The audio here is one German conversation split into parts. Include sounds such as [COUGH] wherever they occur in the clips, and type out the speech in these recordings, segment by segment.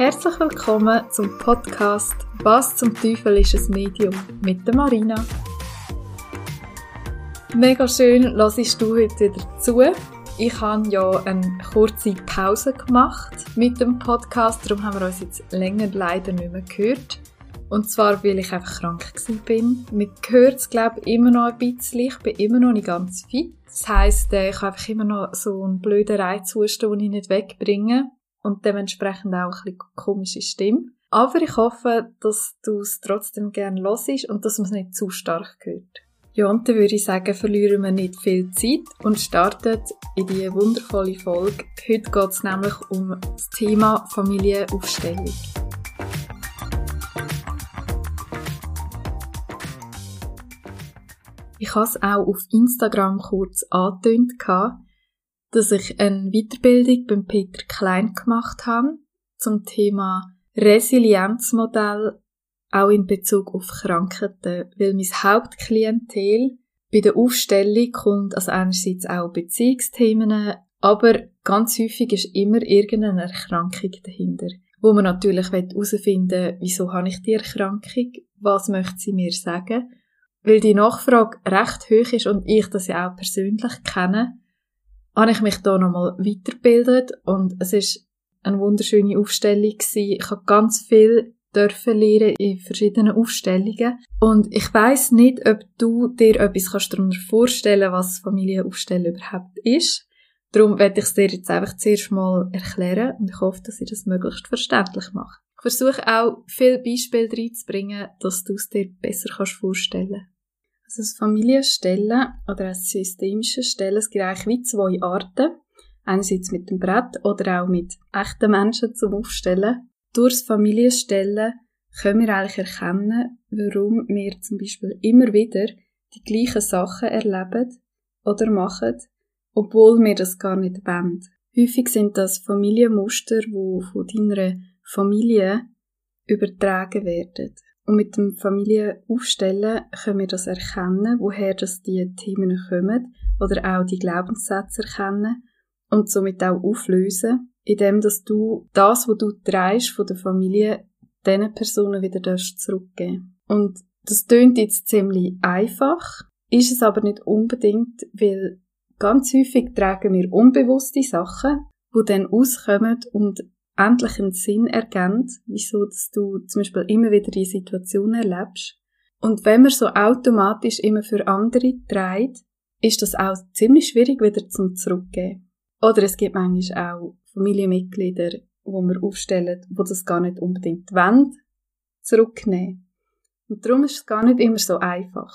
Herzlich willkommen zum Podcast Was zum Teufel ist ein Medium mit der Marina. Mega schön, lassest du heute wieder zu. Ich habe ja eine kurze Pause gemacht mit dem Podcast, darum haben wir uns jetzt länger leider nicht mehr gehört. Und zwar, weil ich einfach krank bin. Man hört es, glaube ich, immer noch ein bisschen. Ich bin immer noch nicht ganz fit. Das heisst, äh, ich habe einfach immer noch so einen blöden Reizzustand, den ich nicht wegbringe und dementsprechend auch ein bisschen komische Stimme. Aber ich hoffe, dass du es trotzdem gerne hörst und dass man es nicht zu stark hört. Ja, und dann würde ich sagen, verlieren wir nicht viel Zeit und starten in die wundervolle Folge. Heute geht es nämlich um das Thema Familienaufstellung. Ich habe es auch auf Instagram kurz angetönt, dass ich eine Weiterbildung beim Peter Klein gemacht habe zum Thema Resilienzmodell auch in Bezug auf Krankheiten, weil mein Hauptklientel bei der Aufstellung kommt also einerseits auch Beziehungsthemen, aber ganz häufig ist immer irgendeine Erkrankung dahinter, wo man natürlich herausfinden will, wieso habe ich die Erkrankung, was möchte sie mir sagen, weil die Nachfrage recht hoch ist und ich das ja auch persönlich kenne, habe ich mich da nochmal weitergebildet und es ist eine wunderschöne Aufstellung gewesen. Ich habe ganz viel dürfen lernen in verschiedenen Aufstellungen. Und ich weiß nicht, ob du dir etwas kannst darunter vorstellen was Familienaufstellen überhaupt ist. Darum werde ich es dir jetzt einfach zuerst mal erklären und ich hoffe, dass ich das möglichst verständlich mache. Ich versuche auch viele Beispiele reinzubringen, dass du es dir besser kannst vorstellen also das Familienstellen oder das systemische Stellen, es gibt eigentlich wie zwei Arten. Einerseits mit dem Brett oder auch mit echten Menschen zum Aufstellen. Durch das Familienstellen können wir eigentlich erkennen, warum wir zum Beispiel immer wieder die gleichen Sachen erleben oder machen, obwohl wir das gar nicht wollen. Häufig sind das Familienmuster, die von deiner Familie übertragen werden. Und mit dem Familienaufstellen können wir das erkennen, woher das die Themen kommen oder auch die Glaubenssätze erkennen und somit auch auflösen, indem dass du das, was du trägst von der Familie, diesen Personen wieder zurückgeben. Und das tönt jetzt ziemlich einfach, ist es aber nicht unbedingt, weil ganz häufig tragen wir unbewusste Sachen, die dann auskommen und endlich einen Sinn ergänzt, wieso dass du zum Beispiel immer wieder die Situation erlebst. Und wenn man so automatisch immer für andere trägt, ist das auch ziemlich schwierig wieder zum Zurückgeben. Oder es gibt manchmal auch Familienmitglieder, wo wir aufstellen, wo das gar nicht unbedingt wollen, zurücknehmen. Und darum ist es gar nicht immer so einfach.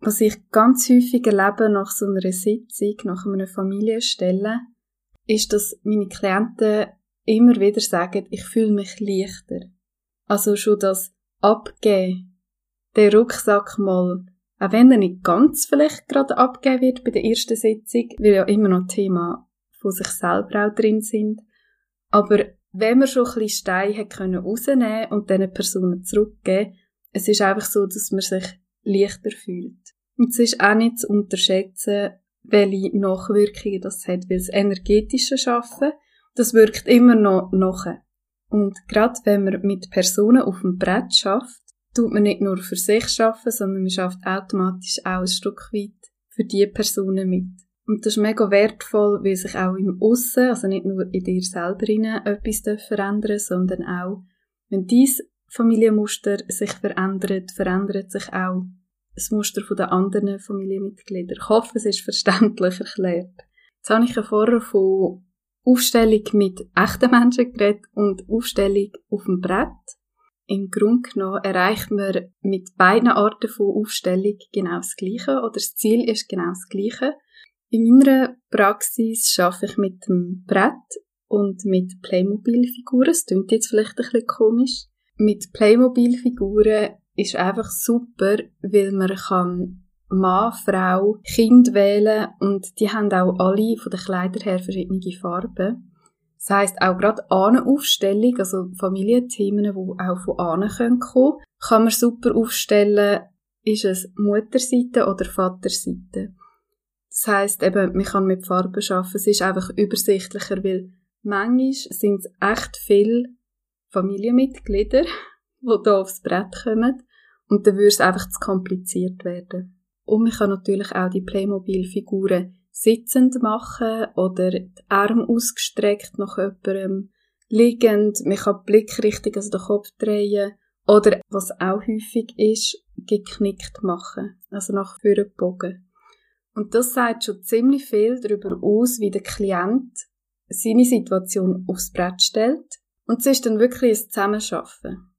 Was ich ganz häufig erlebe nach so einer Sitzung, nach einer Familienstelle, ist, dass meine Klienten immer wieder sagen, ich fühle mich leichter. Also schon das Abgeben, der Rucksack mal, auch wenn er nicht ganz vielleicht gerade abgeben wird bei der ersten Sitzung, weil ja immer noch Thema von sich selber auch drin sind. Aber wenn man schon ein bisschen Steine hat können rausnehmen und diesen Personen zurückgeben, es ist einfach so, dass man sich leichter fühlt. Und es ist auch nicht zu unterschätzen, welche Nachwirkungen das hat, weil das energetische Schaffen das wirkt immer noch nachher. Und gerade wenn man mit Personen auf dem Brett schafft, tut man nicht nur für sich schaffen, sondern man schafft automatisch auch ein Stück weit für die Personen mit. Und das ist mega wertvoll, weil sich auch im Aussen, also nicht nur in dir selber rein, etwas verändern sondern auch, wenn dein Familienmuster sich verändert, verändert sich auch das Muster der anderen Familienmitglieder. Ich hoffe, es ist verständlich erklärt. Jetzt habe ich ja vorher von Aufstellung mit echten Menschen geredet und Aufstellung auf dem Brett. Im Grunde genommen erreicht man mit beiden Arten von Aufstellung genau das Gleiche oder das Ziel ist genau das Gleiche. In meiner Praxis arbeite ich mit dem Brett und mit Playmobil-Figuren. Das klingt jetzt vielleicht ein bisschen komisch. Mit Playmobil-Figuren ist einfach super, weil man kann Mann, Frau, Kind wählen und die haben auch alle von den Kleidern her verschiedene Farben. Das heisst, auch gerade Ahnenaufstellung, also Familienthemen, die auch von Ahnen kommen können, kann man super aufstellen, ist es Mutterseite oder Vaterseite. Das heisst eben, man kann mit Farben arbeiten, es ist einfach übersichtlicher, weil manchmal sind es echt viele Familienmitglieder, [LAUGHS] die hier aufs Brett kommen. Und dann würde es einfach zu kompliziert werden. Und man kann natürlich auch die Playmobil-Figuren sitzend machen oder die Arme ausgestreckt nach jemandem liegend. Man kann die Blickrichtung, also den Kopf drehen. Oder, was auch häufig ist, geknickt machen. Also nach vorne bogen. Und das sagt schon ziemlich viel darüber aus, wie der Klient seine Situation aufs Brett stellt. Und es ist dann wirklich ein Zusammenschaffen.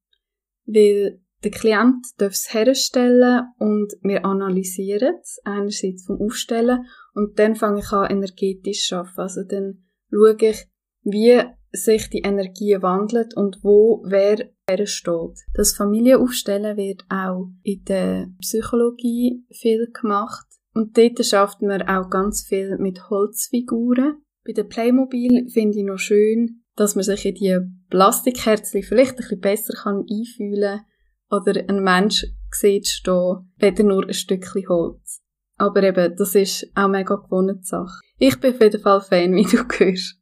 Weil der Klient darf es herstellen und wir analysieren es, einerseits vom Aufstellen, und dann fange ich an, energetisch zu arbeiten. Also dann schaue ich, wie sich die Energie wandelt und wo wer steht. Das Familienaufstellen wird auch in der Psychologie viel gemacht. Und dort schafft man auch ganz viel mit Holzfiguren. Bei der Playmobil finde ich noch schön, dass man sich in die Plastikherzen vielleicht ein bisschen besser einfühlen kann oder ein Mensch sieht stehen, weder nur ein Stückchen Holz. Aber eben, das ist auch mega gewohnte Sache. Ich bin auf jeden Fall Fan, [LAUGHS] wie du hörst.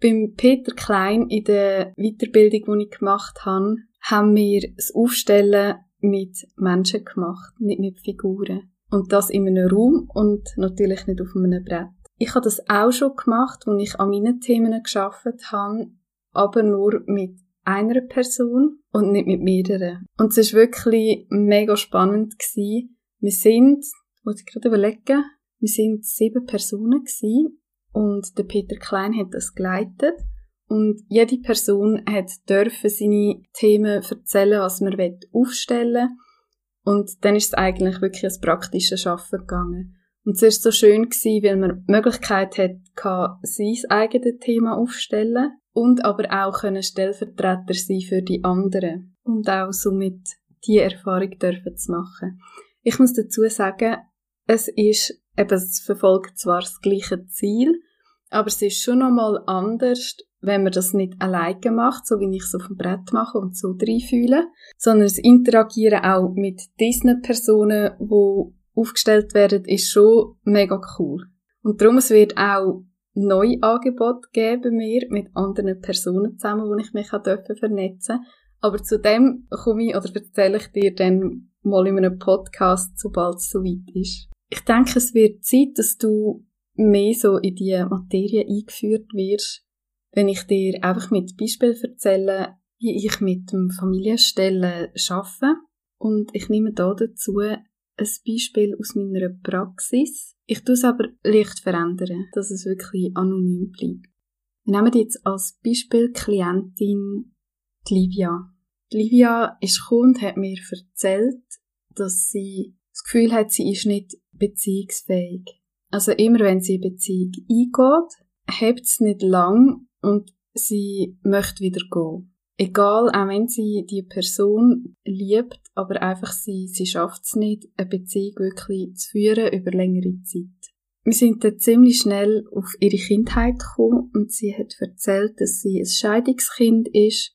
Beim Peter Klein in der Weiterbildung, die ich gemacht habe, haben wir das Aufstellen mit Menschen gemacht, nicht mit Figuren. Und das in einem Raum und natürlich nicht auf einem Brett. Ich habe das auch schon gemacht, als ich an meinen Themen geschafft habe, aber nur mit einer Person und nicht mit mehreren. Und es war wirklich mega spannend gewesen. Wir sind, muss ich gerade überlegen, wir sind sieben Personen gewesen und der Peter Klein hat das geleitet und jede Person hat dürfen seine Themen erzählen, was man aufstellen will. Und dann ist es eigentlich wirklich ein praktisches Arbeiten gegangen. Und es war so schön gewesen, weil man die Möglichkeit hat, sein eigenes Thema aufstellen und aber auch können Stellvertreter sein für die anderen und auch somit die Erfahrung dürfen zu machen. Ich muss dazu sagen, es ist eben, verfolgt zwar das gleiche Ziel, aber es ist schon nochmal anders, wenn man das nicht alleine macht, so wie ich es auf dem Brett mache und so reinfühle, sondern das Interagieren auch mit diesen Personen, die aufgestellt werden, ist schon mega cool. Und darum, es wird auch neue Angebote geben mir mit anderen Personen zusammen, wo ich mich vernetzen Aber zu dem komme ich oder erzähle ich dir dann mal in einem Podcast, sobald es soweit ist. Ich denke, es wird Zeit, dass du mehr so in die Materie eingeführt wirst, wenn ich dir einfach mit Beispiel erzähle, wie ich mit dem Familienstellen arbeite. Und ich nehme da dazu ein Beispiel aus meiner Praxis. Ich tue es aber leicht verändern, dass es wirklich anonym bleibt. Wir nehmen jetzt als Beispiel Klientin die Livia. Die Livia ist gekommen und hat mir erzählt, dass sie das Gefühl hat, sie ist nicht beziehungsfähig. Also immer wenn sie eine Beziehung eingeht, hebt es nicht lang und sie möchte wieder gehen. Egal, auch wenn sie die Person liebt, aber einfach sie, sie schafft es nicht, eine Beziehung wirklich zu führen über längere Zeit. Wir sind dann ziemlich schnell auf ihre Kindheit gekommen und sie hat erzählt, dass sie ein Scheidungskind ist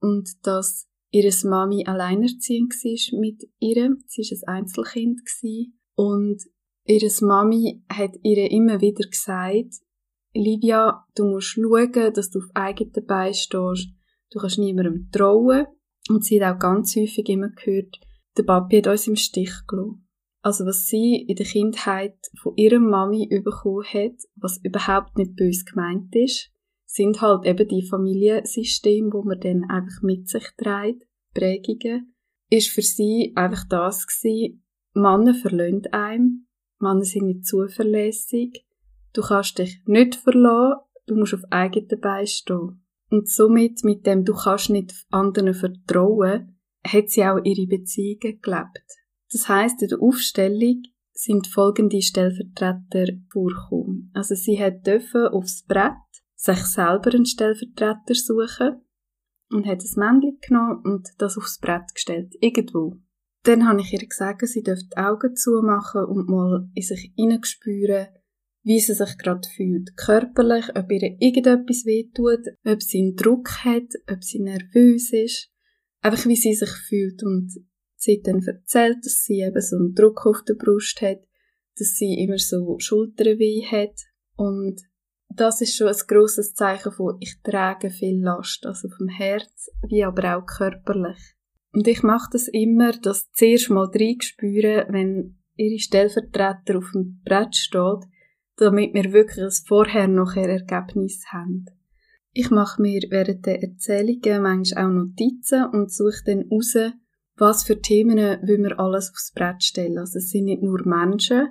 und dass ihre Mami alleinerziehend war mit ihr. Sie war ein Einzelkind und ihre Mami hat ihr immer wieder gesagt, Livia, du musst schauen, dass du auf eigenen Beinen stehst. Du kannst niemandem trauen. Und sie hat auch ganz häufig immer gehört, der Papi hat uns im Stich gelassen. Also was sie in der Kindheit von ihrer Mami bekommen hat, was überhaupt nicht bös gemeint ist, sind halt eben die Familiensysteme, wo man dann einfach mit sich trägt, Prägungen, ist für sie einfach das gewesen, Männer verlöhnt einem, Männer sind nicht zuverlässig, Du kannst dich nicht verlassen, du musst auf eigenen Beinen stehen. Und somit, mit dem du kannst nicht anderen vertrauen, hat sie auch ihre Beziehungen gelebt. Das heißt, in der Aufstellung sind folgende Stellvertreter vorgekommen. Also sie hat dürfen aufs Brett sich selber einen Stellvertreter suchen und hat ein Männchen genommen und das aufs Brett gestellt, irgendwo. Dann habe ich ihr gesagt, sie dürfte die Augen zumachen und mal in sich hineinspüren, wie sie sich gerade fühlt, körperlich, ob ihr irgendetwas wehtut, ob sie einen Druck hat, ob sie nervös ist, einfach wie sie sich fühlt. Und sie hat dann erzählt, dass sie eben so einen Druck auf der Brust hat, dass sie immer so Schulterweh hat. Und das ist schon ein grosses Zeichen von, ich trage viel Last, also vom Herz, wie aber auch körperlich. Und ich mache das immer, dass zuerst mal reinspüren, wenn ihre Stellvertreter auf dem Brett steht, damit wir wirklich ein Vorher-Nachher-Ergebnis haben. Ich mache mir während der Erzählungen manchmal auch Notizen und suche dann raus, was für Themen will wir alles aufs Brett stellen. Also es sind nicht nur Menschen.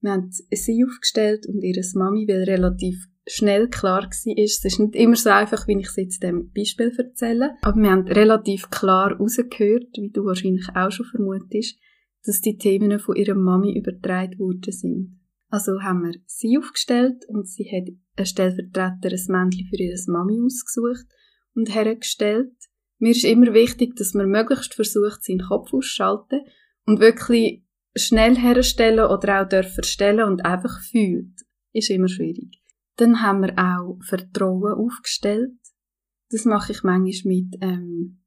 Wir haben sie aufgestellt und ihre Mami, weil relativ schnell klar war, es ist nicht immer so einfach, wie ich es jetzt dem Beispiel erzähle, aber wir haben relativ klar rausgehört, wie du wahrscheinlich auch schon vermutest, dass die Themen von ihrer Mami übertragen worden sind. Also haben wir sie aufgestellt und sie hat ein Stellvertreter Männchen für ihre Mami ausgesucht und hergestellt. Mir ist immer wichtig, dass man möglichst versucht, seinen Kopf auszuschalten und wirklich schnell herstellen oder auch dürfen stellen und einfach fühlt. Ist immer schwierig. Dann haben wir auch Vertrauen aufgestellt. Das mache ich manchmal mit ähm,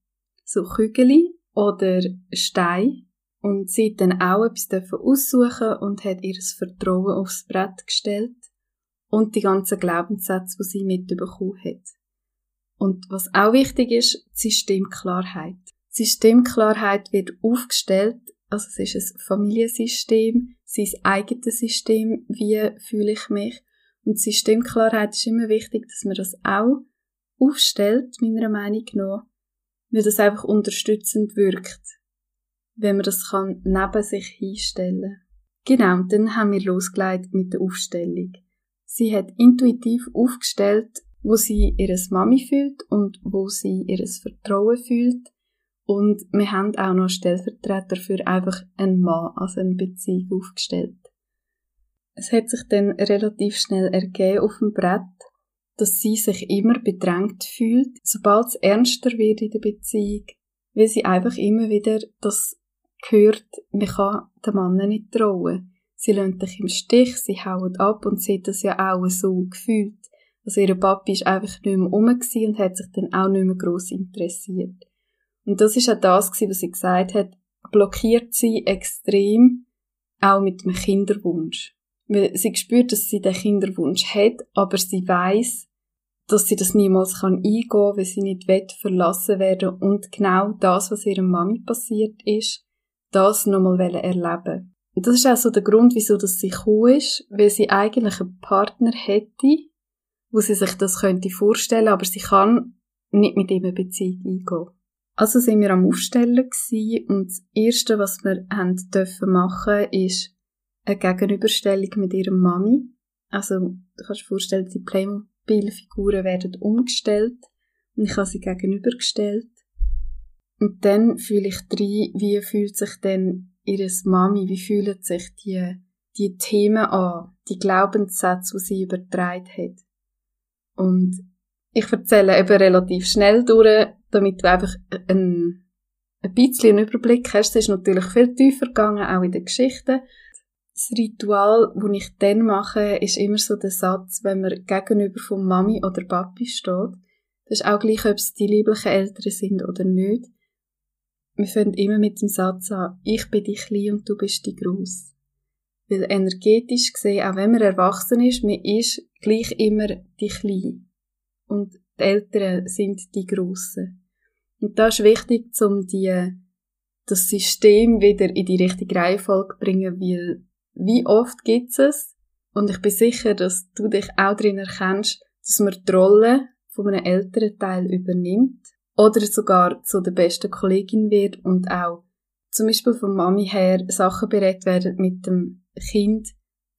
so Kügeli oder Stein und sie hat dann auch etwas aussuchen und hat ihr Vertrauen aufs Brett gestellt und die ganzen Glaubenssätze, die sie mitbekommen hat. Und was auch wichtig ist, Systemklarheit. Systemklarheit wird aufgestellt, also es ist ein Familiensystem, sein eigenes System, wie fühle ich mich. Und Systemklarheit ist immer wichtig, dass man das auch aufstellt, meiner Meinung nach, weil das einfach unterstützend wirkt wenn man das kann neben sich hinstellen. Genau, und dann haben wir losgelegt mit der Aufstellung. Sie hat intuitiv aufgestellt, wo sie ihres Mami fühlt und wo sie ihres Vertrauen fühlt. Und wir haben auch noch Stellvertreter für einfach einen Mann, also eine Beziehung aufgestellt. Es hat sich dann relativ schnell ergeben auf dem Brett, dass sie sich immer bedrängt fühlt, sobald es ernster wird in der Beziehung, weil sie einfach immer wieder das gehört, man kann den Mann nicht trauen. Sie lässt dich im Stich, sie hauen ab und sie hat das ja auch so gefühlt. Also ihr Papi ist einfach nicht mehr rum und hat sich dann auch nicht mehr gross interessiert. Und das ist auch das was sie gesagt hat, blockiert sie extrem, auch mit dem Kinderwunsch. Weil sie spürt, dass sie den Kinderwunsch hat, aber sie weiß, dass sie das niemals kann eingehen kann, weil sie nicht will verlassen werden und genau das, was ihrer Mami passiert ist, das nochmal erleben Und das ist auch so der Grund, wieso das sie gekommen ist, weil sie eigentlich einen Partner hätte, wo sie sich das könnte vorstellen, aber sie kann nicht mit ihm eine Beziehung eingehen. Also sind wir am Aufstellen gewesen und das Erste, was wir haben dürfen machen, ist eine Gegenüberstellung mit ihrer Mami. Also, du kannst dir vorstellen, die Playmobil-Figuren werden umgestellt und ich habe sie gegenübergestellt. Und dann fühle ich rein, wie fühlt sich denn ihres Mami, wie fühlen sich die, die Themen an, die Glaubenssätze, die sie übertragen hat. Und ich erzähle eben relativ schnell durch, damit du einfach ein, ein bisschen einen Überblick hast. Es ist natürlich viel tiefer gegangen, auch in der Geschichte. Das Ritual, das ich dann mache, ist immer so der Satz, wenn man gegenüber von Mami oder Papi steht. Das ist auch gleich, ob es die lieblichen Eltern sind oder nicht wir fangen immer mit dem Satz an, ich bin die klein und du bist die groß. Weil energetisch gesehen, auch wenn man erwachsen ist, man ist gleich immer die klein. Und die Älteren sind die Grossen. Und das ist wichtig, um die, das System wieder in die richtige Reihenfolge zu bringen, weil wie oft gibt es und ich bin sicher, dass du dich auch darin erkennst, dass man die Rolle von einem älteren Teil übernimmt oder sogar zu der besten Kollegin wird und auch zum Beispiel von Mami her Sachen berät werden mit dem Kind,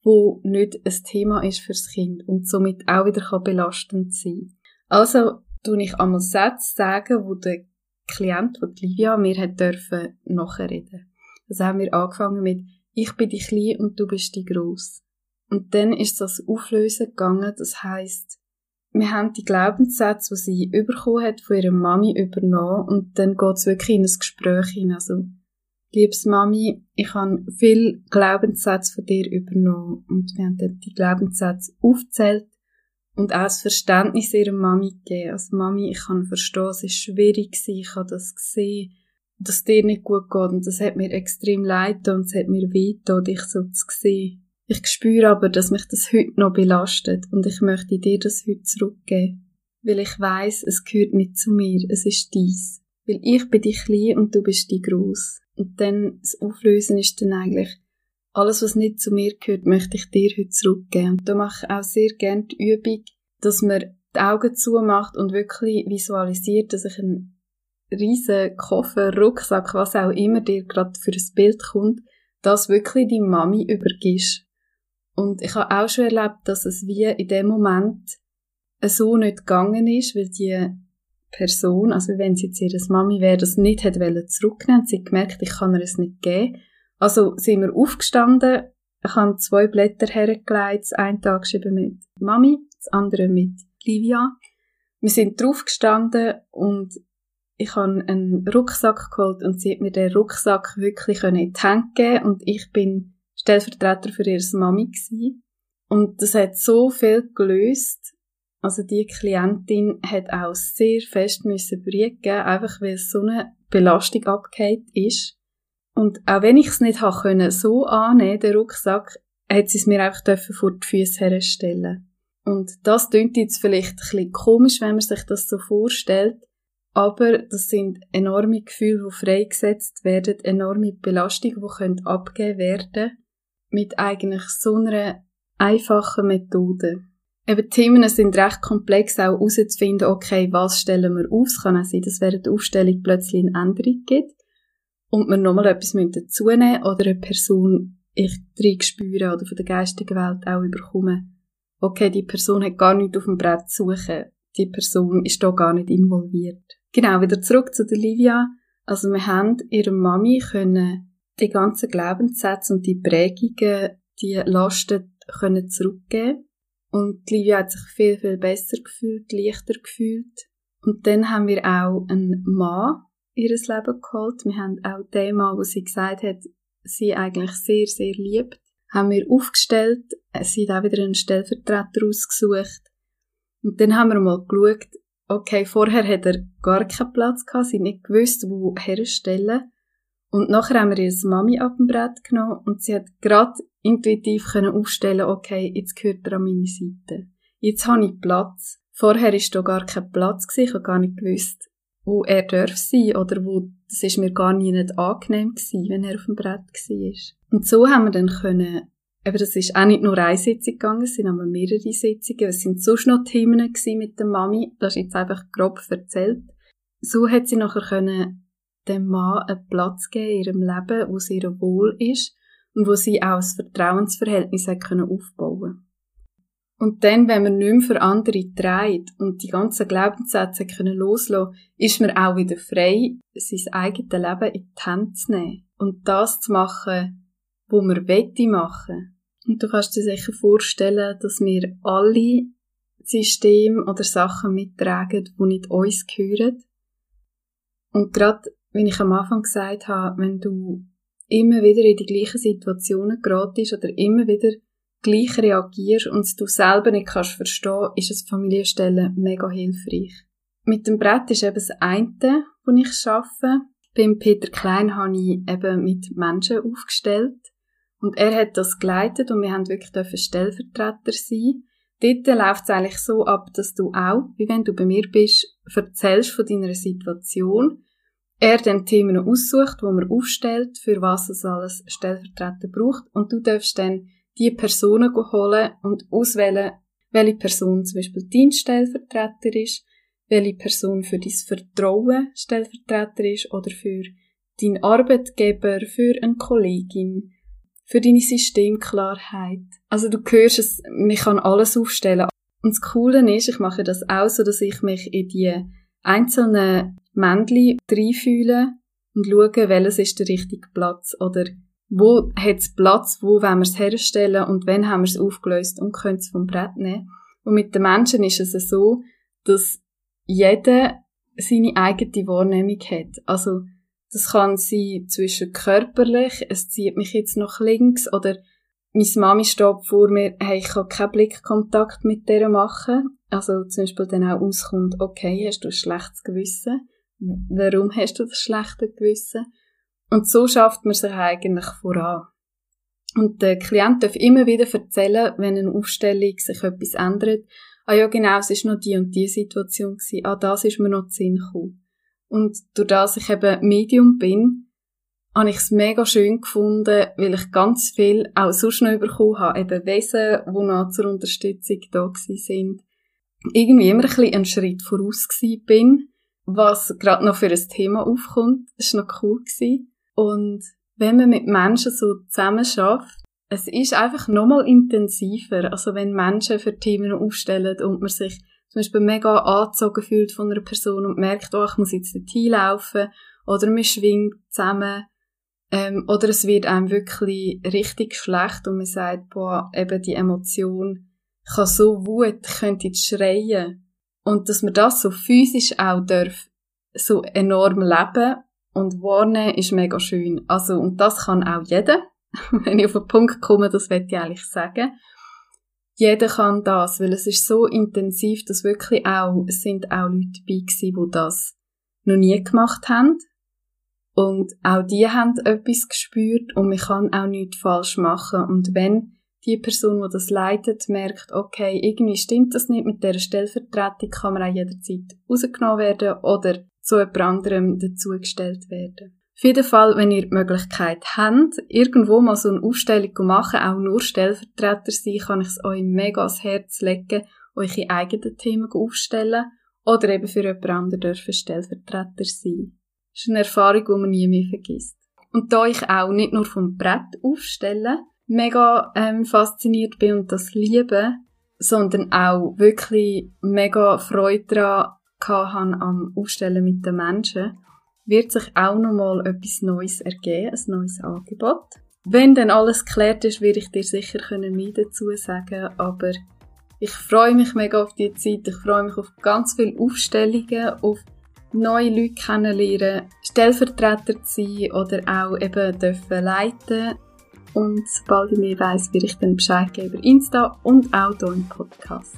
wo nicht ein Thema ist fürs Kind und somit auch wieder belastend sein. Also tue ich einmal Sätze sagen, wo der Klient, wo die Livia mir hat dürfen nachreden. Also haben wir angefangen mit ich bin die klein und du bist die groß. Und dann ist das Auflösen gegangen, das heißt wir haben die Glaubenssätze, die sie bekommen hat, von ihrer Mami übernommen und dann geht es wirklich in ein Gespräch hin. Also, liebes Mami, ich habe viel Glaubenssätze von dir übernommen und wir haben dann die Glaubenssätze aufgezählt und auch das Verständnis ihrer Mami gegeben. Also, Mami, ich kann verstehen, es ist schwierig ich habe das gesehen, dass dir nicht gut geht und das hat mir extrem leid und es hat mir weh dich so zu sehen. Ich spüre aber, dass mich das heute noch belastet und ich möchte dir das heute zurückgeben. Weil ich weiß, es gehört nicht zu mir, es ist dies. Weil ich bin die klein und du bist die groß. Und dann das Auflösen ist dann eigentlich, alles was nicht zu mir gehört, möchte ich dir heute zurückgeben. Und da mache ich auch sehr gerne die Übung, dass man die Augen zumacht und wirklich visualisiert, dass ich einen riesen Koffer, Rucksack, was auch immer dir gerade für ein Bild kommt, das wirklich die Mami übergibst. Und ich habe auch schon erlebt, dass es wie in dem Moment so nicht gegangen ist, weil die Person, also wenn sie jetzt ihre Mami wäre, das nicht hätte wollen zurücknehmen, sie gemerkt, ich kann ihr es nicht geben. Also sind wir aufgestanden, ich habe zwei Blätter hergelegt, das eine Tag geschrieben mit Mami, das andere mit Livia. Wir sind draufgestanden und ich habe einen Rucksack geholt und sie hat mir den Rucksack wirklich in die Hand gegeben und ich bin Stellvertreter für ihre Mami gewesen. Und das hat so viel gelöst. Also die Klientin hat auch sehr fest müssen geben, einfach weil es so eine Belastung abgehakt ist. Und auch wenn ich es nicht habe können, so annehmen, den Rucksack, hat sie es mir einfach dürfen vor die Füße herstellen. Und das klingt jetzt vielleicht ein bisschen komisch, wenn man sich das so vorstellt. Aber das sind enorme Gefühle, die freigesetzt werden, enorme Belastungen, die können abgegeben werden mit eigentlich so einer einfachen Methode. Eben, die Themen sind recht komplex, auch herauszufinden, okay, was stellen wir auf? Es kann auch sein, dass während der Aufstellung plötzlich eine Änderung gibt und wir nochmal etwas dazu nehmen oder eine Person ich drin spüre oder von der geistigen Welt auch überkomme, okay, die Person hat gar nichts auf dem Brett zu suchen. Die Person ist da gar nicht involviert. Genau, wieder zurück zu der Livia. Also wir haben ihrer Mami können die ganzen Glaubenssätze und die Prägungen, die Lasten können zurückgeben. Und Livia hat sich viel, viel besser gefühlt, leichter gefühlt. Und dann haben wir auch einen Mann ihres Leben geholt. Wir haben auch den Mann, wo sie gesagt hat, sie eigentlich sehr, sehr liebt, haben wir aufgestellt. Sie hat auch wieder einen Stellvertreter ausgesucht. Und dann haben wir mal geschaut, okay, vorher hat er gar keinen Platz gehabt, sie nicht gewusst, wo herstellen. Und nachher haben wir ihre Mami ab dem Brett genommen und sie hat gerade intuitiv können aufstellen, okay, jetzt gehört er an meine Seite. Jetzt habe ich Platz. Vorher ist da gar kein Platz gewesen, ich habe gar nicht gewusst, wo er darf sein oder wo, das ist mir gar nicht angenehm gewesen, wenn er auf dem Brett war. Und so haben wir dann können aber das ist auch nicht nur eine Sitzung gegangen, es sind aber mehrere Sitzungen. Es sind sonst noch Themen mit der Mami. Das ist jetzt einfach grob erzählt. So hat sie nachher können dem Mann einen Platz geben in ihrem Leben, wo sie ihr wohl ist und wo sie auch ein Vertrauensverhältnis können aufbauen Und dann, wenn man nicht mehr für andere dreht und die ganzen Glaubenssätze können loslassen, ist man auch wieder frei, sein eigenes Leben in die Hände zu nehmen und das zu machen, wo wir wette machen. Und du kannst dir sicher vorstellen, dass wir alle Systeme oder Sachen mittragen, die nicht uns gehören. Und gerade, wie ich am Anfang gesagt habe, wenn du immer wieder in die gleichen Situationen geratest oder immer wieder gleich reagierst und du selber nicht kannst verstehen, ist das Familienstellen mega hilfreich. Mit dem Brett ist eben das eine, das ich arbeite. Beim Peter Klein habe ich eben mit Menschen aufgestellt. Und er hat das geleitet und wir haben wirklich Stellvertreter sein. Dort läuft es eigentlich so ab, dass du auch, wie wenn du bei mir bist, erzählst von deiner Situation. Er dann Themen aussucht, wo man aufstellt, für was es alles Stellvertreter braucht. Und du darfst dann die Personen holen und auswählen, welche Person zum Beispiel dein Stellvertreter ist, welche Person für dein Vertrauen Stellvertreter ist oder für deinen Arbeitgeber, für eine Kollegin, für deine Systemklarheit. Also du hörst es, man kann alles aufstellen. Und das Coole ist, ich mache das auch so, dass ich mich in die einzelnen Männchen reinfühle und schaue, welches ist der richtige Platz oder wo hat es Platz, wo wollen wir es herstellen und wann haben wir es aufgelöst und können es vom Brett nehmen. Und mit den Menschen ist es so, dass jeder seine eigene Wahrnehmung hat. Also das kann sein zwischen körperlich, es zieht mich jetzt nach links oder meine Mami steht vor mir, hey, ich kann keinen Blickkontakt mit der machen. Also zum Beispiel dann auch auskommt, okay, hast du ein schlechtes Gewissen? Warum hast du das schlechte Gewissen? Und so schafft man sich eigentlich voran. Und der Klient darf immer wieder erzählen, wenn eine Aufstellung sich etwas ändert. Ah ja, genau, es ist noch die und die Situation gewesen. Ah, das ist mir noch zu Sinn gekommen. Und durch das ich eben Medium bin, habe ich es mega schön gefunden, weil ich ganz viel auch so schnell bekommen habe, eben Wesen, die noch zur Unterstützung da gewesen sind. Irgendwie immer ein bisschen einen Schritt voraus bin, was gerade noch für ein Thema aufkommt. Das war noch cool gewesen. Und wenn man mit Menschen so zusammen schafft, es ist einfach nochmal intensiver. Also wenn Menschen für Themen aufstellen und man sich zum Beispiel mega angezogen fühlt von einer Person und merkt, oh, ich muss jetzt dorthin laufen, oder man schwingt zusammen, ähm, oder es wird einem wirklich richtig schlecht und man sagt, boah, eben die Emotion, ich habe so Wut, ich könnte jetzt schreien. Und dass man das so physisch auch darf, so enorm leben und wahrnehmen, ist mega schön. Also, und das kann auch jeder. [LAUGHS] Wenn ich auf den Punkt komme, das werde ich eigentlich sagen. Jeder kann das, weil es ist so intensiv, dass wirklich auch, es sind auch Leute dabei gewesen, die das noch nie gemacht haben und auch die haben etwas gespürt und man kann auch nichts falsch machen. Und wenn die Person, die das leitet, merkt, okay, irgendwie stimmt das nicht mit der Stellvertretung, kann man auch jederzeit rausgenommen werden oder zu jemand anderem dazugestellt werden. Auf jeden Fall, wenn ihr die Möglichkeit habt, irgendwo mal so eine Aufstellung zu machen, auch nur Stellvertreter sein, kann ich es euch mega ans Herz legen, eure eigenen Themen aufstellen oder eben für jemand anderen dürfen Stellvertreter sein. Das ist eine Erfahrung, die man nie mehr vergisst. Und da ich auch nicht nur vom Brett aufstellen mega ähm, fasziniert bin und das liebe, sondern auch wirklich mega Freude daran hatte am Aufstellen mit den Menschen, wird sich auch nochmal etwas Neues ergeben, ein neues Angebot. Wenn dann alles geklärt ist, werde ich dir sicher mehr dazu sagen, aber ich freue mich mega auf die Zeit, ich freue mich auf ganz viele Aufstellungen, auf neue Leute kennenlernen, Stellvertreter zu sein oder auch eben dürfen leiten. Und sobald ich mehr weiss, werde ich dann Bescheid geben über Insta und auch hier im Podcast.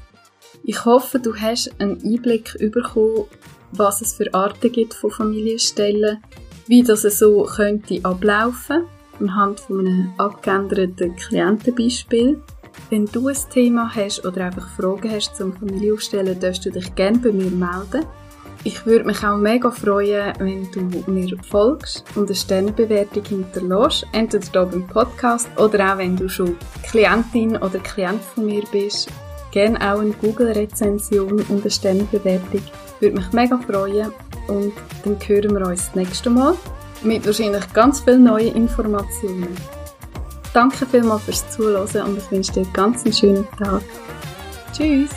Ich hoffe, du hast einen Einblick bekommen, was es für Arten gibt von Familienstellen, wie das so könnte ablaufen, anhand von einem abgeänderten Klientenbeispiel. Wenn du ein Thema hast oder einfach Fragen hast zum Familienaufstellen, darfst du dich gerne bei mir melden. Ich würde mich auch mega freuen, wenn du mir folgst und eine Sternebewertung hinterlässt. Entweder hier beim Podcast oder auch wenn du schon Klientin oder Klient von mir bist. Gerne auch eine Google-Rezension und eine Sternebewertung. Würde mich mega freuen. Und dann hören wir uns das nächste Mal mit wahrscheinlich ganz vielen neuen Informationen. Danke vielmals fürs Zuhören und ich wünsche dir ganz einen schönen Tag. Tschüss!